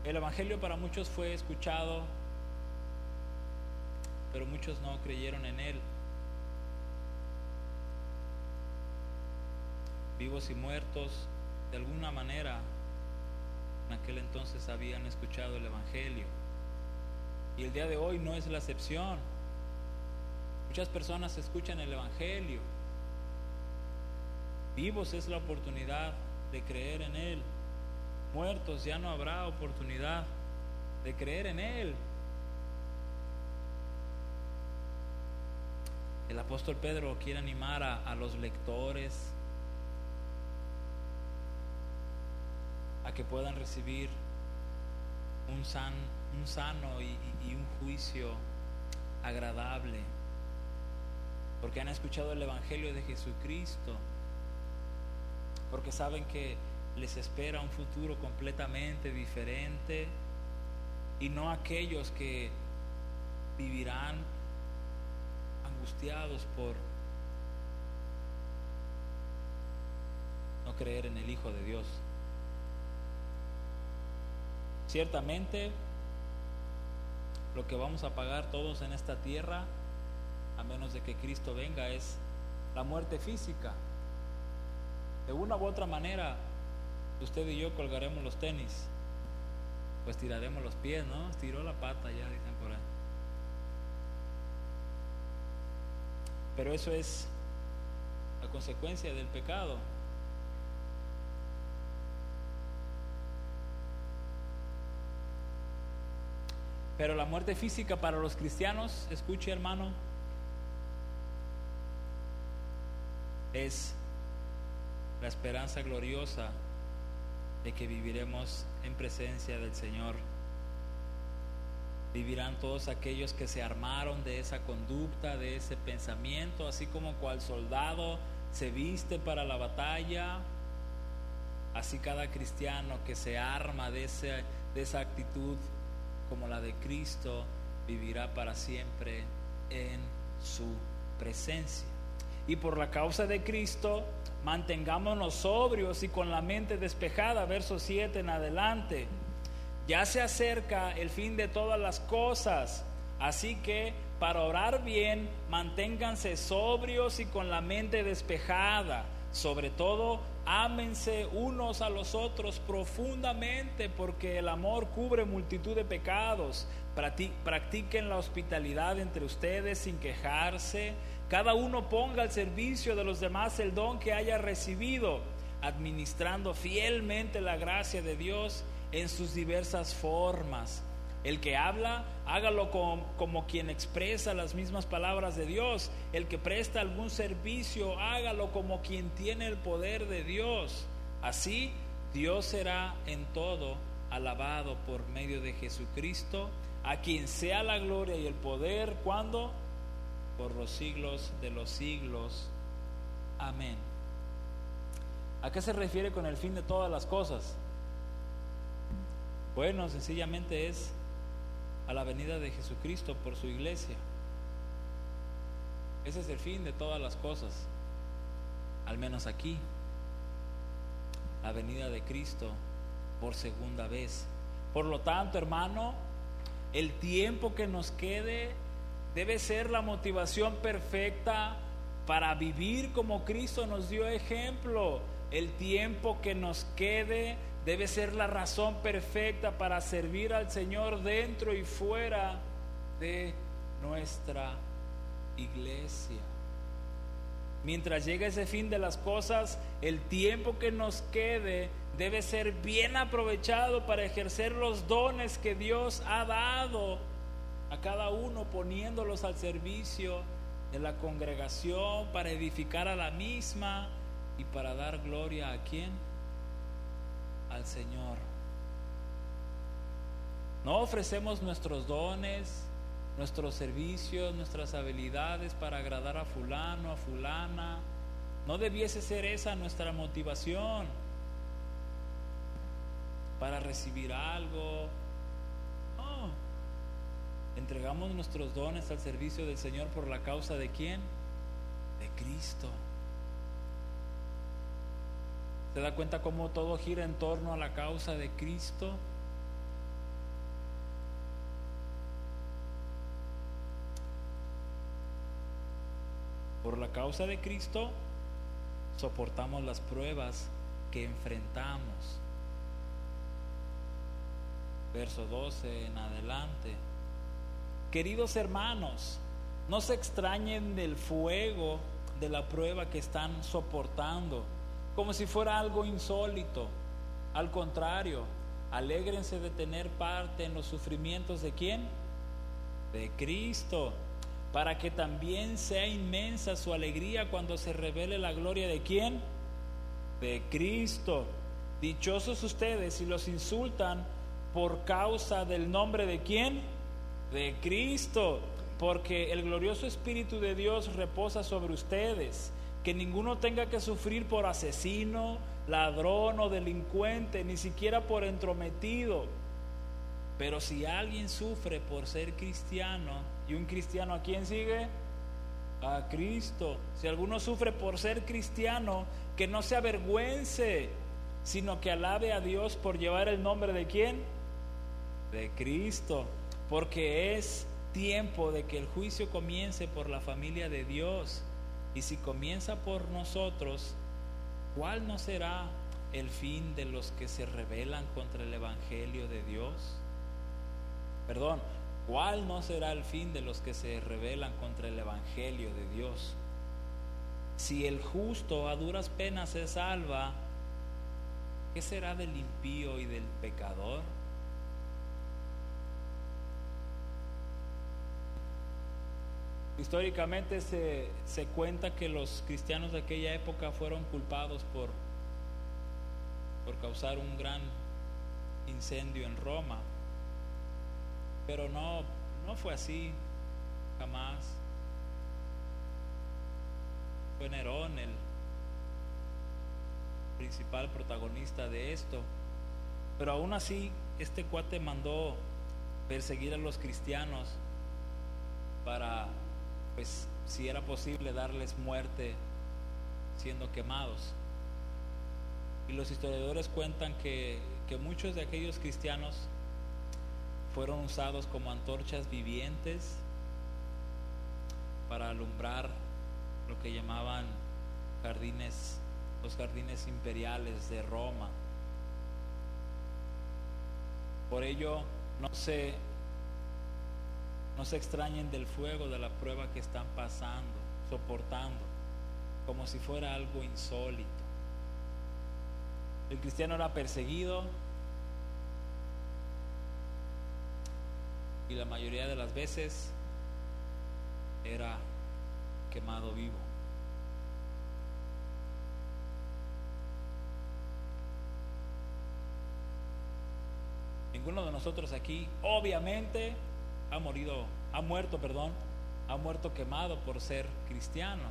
El Evangelio para muchos fue escuchado, pero muchos no creyeron en él. Vivos y muertos de alguna manera en aquel entonces habían escuchado el Evangelio. Y el día de hoy no es la excepción. Muchas personas escuchan el Evangelio. Vivos es la oportunidad de creer en Él. Muertos ya no habrá oportunidad de creer en Él. El apóstol Pedro quiere animar a, a los lectores, a que puedan recibir un, san, un sano y, y un juicio agradable, porque han escuchado el Evangelio de Jesucristo, porque saben que les espera un futuro completamente diferente. Y no aquellos que vivirán angustiados por no creer en el Hijo de Dios. Ciertamente, lo que vamos a pagar todos en esta tierra, a menos de que Cristo venga, es la muerte física. De una u otra manera, usted y yo colgaremos los tenis, pues tiraremos los pies, ¿no? Estiró la pata, ya dicen por ahí. Pero eso es la consecuencia del pecado. Pero la muerte física para los cristianos, escuche hermano, es la esperanza gloriosa de que viviremos en presencia del Señor. Vivirán todos aquellos que se armaron de esa conducta, de ese pensamiento, así como cual soldado se viste para la batalla, así cada cristiano que se arma de, de esa actitud como la de Cristo vivirá para siempre en su presencia. Y por la causa de Cristo, mantengámonos sobrios y con la mente despejada, verso 7 en adelante. Ya se acerca el fin de todas las cosas, así que para orar bien, manténganse sobrios y con la mente despejada. Sobre todo, ámense unos a los otros profundamente, porque el amor cubre multitud de pecados. Practiquen la hospitalidad entre ustedes sin quejarse. Cada uno ponga al servicio de los demás el don que haya recibido, administrando fielmente la gracia de Dios en sus diversas formas. El que habla, hágalo como, quien expresa las mismas palabras de Dios. El que presta algún servicio, hágalo como quien tiene el poder de Dios. Así, Dios será en todo alabado por medio de Jesucristo, a quien sea la gloria y el poder, cuando por los siglos de los siglos. Amén. ¿A qué se refiere con el fin de todas las cosas? Bueno, sencillamente es a la venida de Jesucristo por su iglesia. Ese es el fin de todas las cosas, al menos aquí. la venida de Cristo por segunda vez. Por lo tanto, hermano, el tiempo que nos quede debe ser la motivación perfecta para vivir como Cristo nos dio ejemplo. El tiempo que nos quede debe ser la razón perfecta para servir al Señor dentro y fuera de nuestra iglesia. Mientras llegue ese fin de las cosas, el tiempo que nos quede debe ser bien aprovechado para ejercer los dones que Dios ha dado a cada uno, poniéndolos al servicio de la congregación para edificar a la misma y para dar gloria a quién? Al Señor. No ofrecemos nuestros dones, nuestros servicios, nuestras habilidades para agradar a fulano, a fulana. No debiese ser esa nuestra motivación para recibir algo. No. Entregamos nuestros dones al servicio del Señor por la causa de quién? De Cristo. ¿Se da cuenta cómo todo gira en torno a la causa de Cristo? Por la causa de Cristo soportamos las pruebas que enfrentamos. Verso 12 en adelante. Queridos hermanos, no se extrañen del fuego de la prueba que están soportando, como si fuera algo insólito. Al contrario, alégrense de tener parte en los sufrimientos de quién? De Cristo para que también sea inmensa su alegría cuando se revele la gloria de quién? De Cristo. Dichosos ustedes si los insultan por causa del nombre de quién? De Cristo. Porque el glorioso Espíritu de Dios reposa sobre ustedes. Que ninguno tenga que sufrir por asesino, ladrón o delincuente, ni siquiera por entrometido. Pero si alguien sufre por ser cristiano, ¿Y un cristiano a quién sigue? A Cristo. Si alguno sufre por ser cristiano, que no se avergüence, sino que alabe a Dios por llevar el nombre de quién? De Cristo. Porque es tiempo de que el juicio comience por la familia de Dios. Y si comienza por nosotros, ¿cuál no será el fin de los que se rebelan contra el Evangelio de Dios? Perdón, ¿Cuál no será el fin de los que se rebelan contra el Evangelio de Dios? Si el justo a duras penas se salva, ¿qué será del impío y del pecador? Históricamente se, se, cuenta que los cristianos de aquella época fueron culpados por, por causar un gran incendio en Roma. Pero no, no fue así, jamás. Fue Nerón el principal protagonista de esto. Pero aún así, este cuate mandó perseguir a los cristianos para, pues, si era posible, darles muerte siendo quemados. Y los historiadores cuentan que, que muchos de aquellos cristianos fueron usados como antorchas vivientes para alumbrar lo que llamaban jardines, los jardines imperiales de Roma. Por ello, no se, no se extrañen del fuego de la prueba que están pasando, soportando, como si fuera algo insólito. El cristiano era perseguido, y la mayoría de las veces era quemado vivo. Ninguno de nosotros aquí, obviamente, ha morido, ha muerto, perdón, ha muerto quemado por ser cristiano.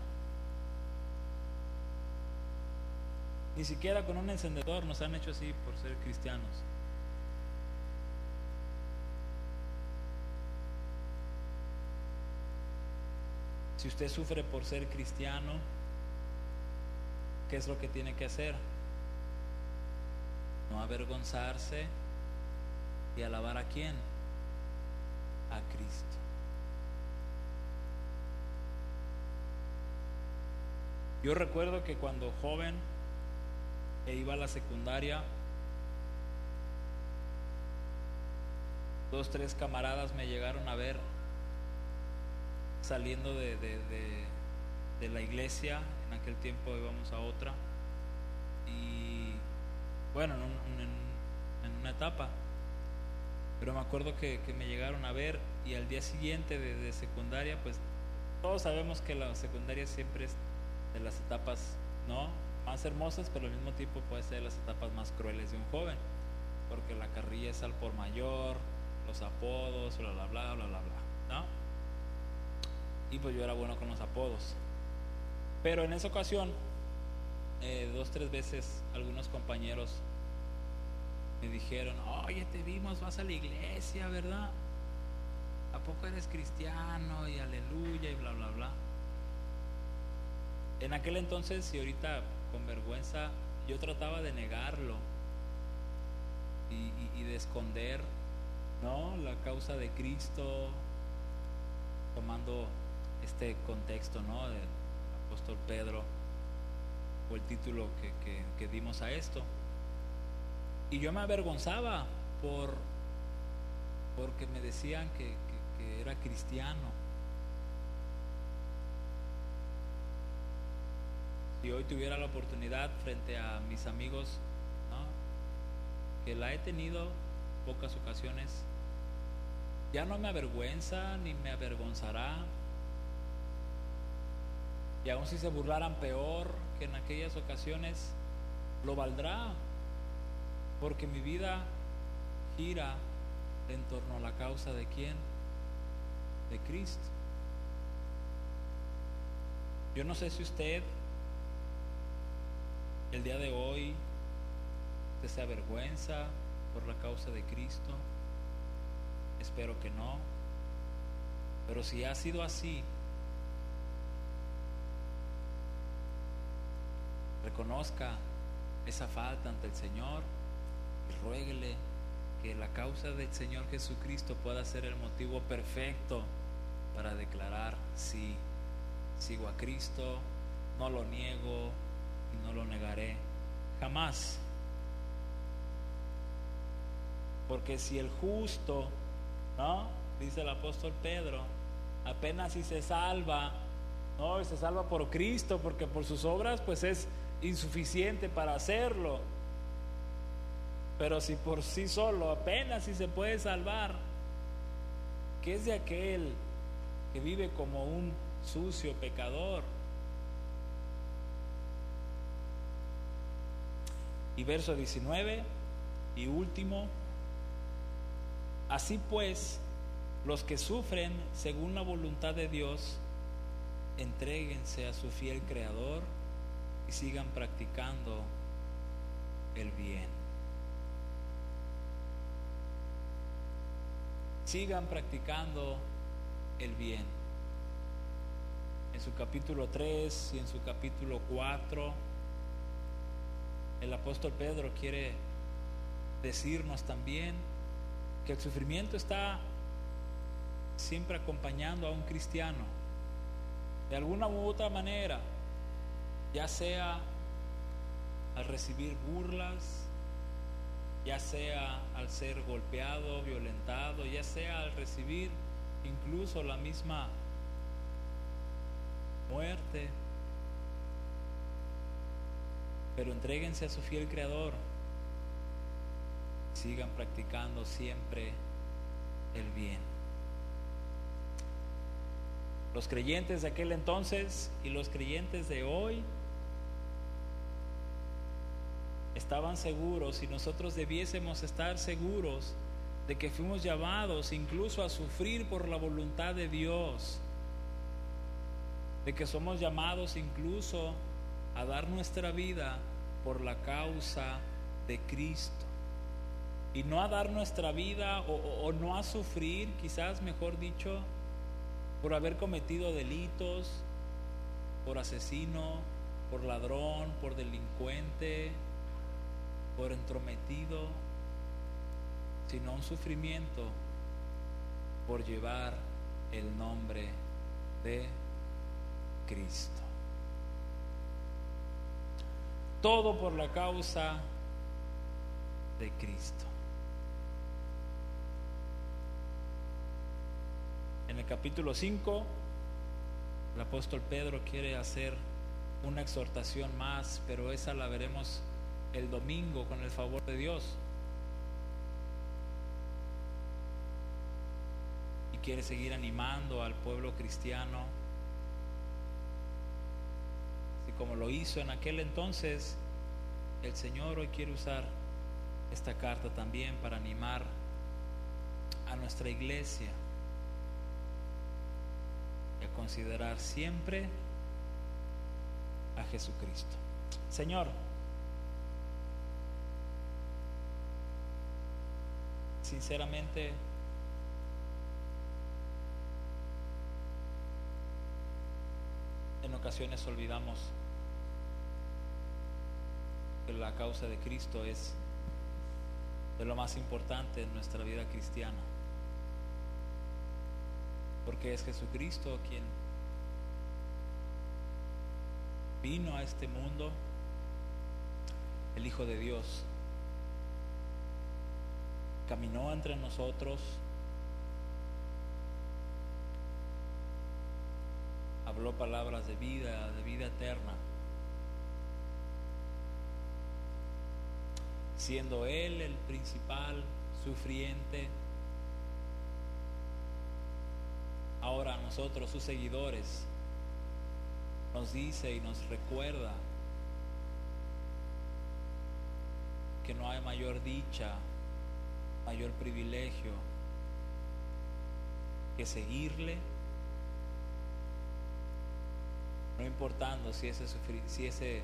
Ni siquiera con un encendedor nos han hecho así por ser cristianos. Si usted sufre por ser cristiano, ¿qué es lo que tiene que hacer? no avergonzarse y alabar a quién? A Cristo. Yo recuerdo que cuando joven e iba a la secundaria, dos, tres camaradas me llegaron a ver saliendo de, de, la iglesia, en aquel tiempo íbamos a otra, y bueno, en, una etapa, pero me acuerdo que, que, me llegaron a ver y al día siguiente de, secundaria, pues todos sabemos que la secundaria siempre es de las etapas, ¿no? Más hermosas, pero al mismo tiempo puede ser de las etapas más crueles de un joven, porque la carrilla es al por mayor, los apodos, bla, bla, bla, bla, bla, bla, ¿no? Y pues yo era bueno con los apodos. Pero en esa ocasión, eh, dos, tres veces, algunos compañeros me dijeron, oye, te vimos, vas a la iglesia, ¿verdad? ¿A poco eres cristiano? Y aleluya, y bla, bla, bla. En aquel entonces, y ahorita con vergüenza, yo trataba de negarlo y de esconder ¿no? La causa de Cristo, tomando este contexto, ¿no? Del apóstol Pedro, o el título que, dimos a esto. Y yo me avergonzaba por porque me decían que, era cristiano. Si hoy tuviera la oportunidad frente a mis amigos, que la he tenido pocas ocasiones, ya no me avergüenza ni me avergonzará. Y aun si se burlaran peor que en aquellas ocasiones, lo valdrá, porque mi vida gira en torno a la causa de quién? De Cristo. Yo no sé si usted el día de hoy se avergüenza por la causa de Cristo. Espero que no. Pero si ha sido así, reconozca esa falta ante el Señor ruéguele que la causa del Señor Jesucristo pueda ser el motivo perfecto para declarar sí, sigo a Cristo, no lo niego y no lo negaré jamás. Porque si el justo ¿no? Dice el apóstol Pedro, apenas si se salva, ¿no? Se salva por Cristo, porque por sus obras pues es insuficiente para hacerlo. Pero si por sí solo apenas si se puede salvar, ¿qué es de aquel que vive como un sucio pecador? Y verso 19 y último, Así pues, los que sufren según la voluntad de Dios, entréguense a su fiel Creador y sigan practicando el bien. Sigan practicando el bien. En su capítulo 3 y en su capítulo 4, el apóstol Pedro quiere decirnos también que el sufrimiento está siempre acompañando a un cristiano, de alguna u otra manera, ya sea al recibir burlas, ya sea al ser golpeado, violentado, ya sea al recibir incluso la misma muerte. Pero entréguense a su fiel Creador sigan practicando siempre el bien. Los creyentes de aquel entonces y los creyentes de hoy estaban seguros y nosotros debiésemos estar seguros de que fuimos llamados incluso a sufrir por la voluntad de Dios, de que somos llamados incluso a dar nuestra vida por la causa de Cristo. Y no a dar nuestra vida o, no a sufrir, quizás mejor dicho, por haber cometido delitos, por asesino, por ladrón, por delincuente, por entrometido, sino un sufrimiento por llevar el nombre de Cristo. Todo por la causa de Cristo. En el capítulo 5, el apóstol Pedro quiere hacer una exhortación más, pero esa la veremos el domingo con el favor de Dios. Y quiere seguir animando al pueblo cristiano, así como lo hizo en aquel entonces, el Señor hoy quiere usar esta carta también para animar a nuestra iglesia y a considerar siempre a Jesucristo. Señor, sinceramente, en ocasiones olvidamos que la causa de Cristo es de lo más importante en nuestra vida cristiana. Porque es Jesucristo quien vino a este mundo, el Hijo de Dios, caminó entre nosotros, habló palabras de vida, de vida eterna, siendo Él el principal sufriente, ahora nosotros, sus seguidores, nos dice y nos recuerda que no hay mayor dicha, mayor privilegio que seguirle, no importando si ese, si ese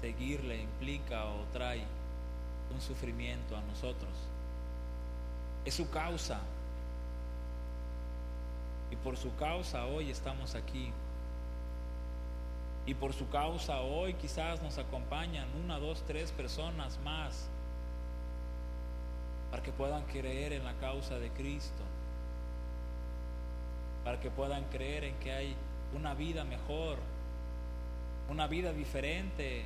seguirle implica o trae un sufrimiento a nosotros. Es su causa. Y por su causa hoy estamos aquí. Y por su causa hoy quizás nos acompañan una, dos, tres personas más para que puedan creer en la causa de Cristo, para que puedan creer en que hay una vida mejor, una vida diferente,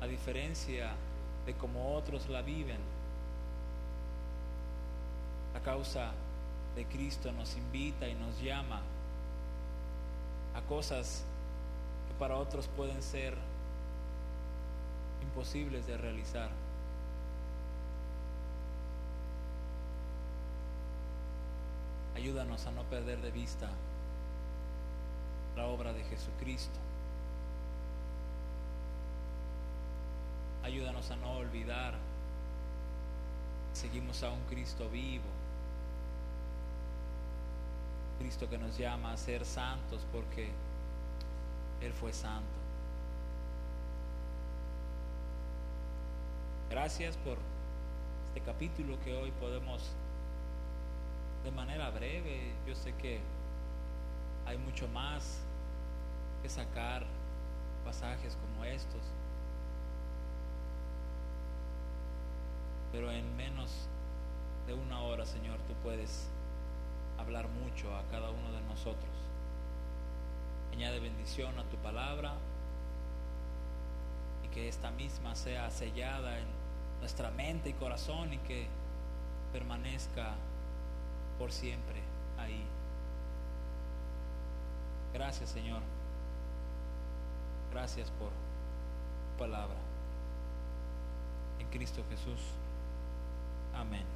a diferencia de como otros la viven. La causa de Cristo nos invita y nos llama a cosas que para otros pueden ser imposibles de realizar. Ayúdanos a no perder de vista la obra de Jesucristo. Ayúdanos a no olvidar. Seguimos a un Cristo vivo. Cristo que nos llama a ser santos porque Él fue santo. Gracias por este capítulo que hoy podemos de manera breve. Yo sé que hay mucho más que sacar pasajes como estos. Pero en menos de una hora, Señor, tú puedes hablar mucho a cada uno de nosotros. Añade bendición a tu palabra y que esta misma sea sellada en nuestra mente y corazón y que permanezca por siempre ahí. Gracias Señor. Gracias por tu palabra. En Cristo Jesús. Amén.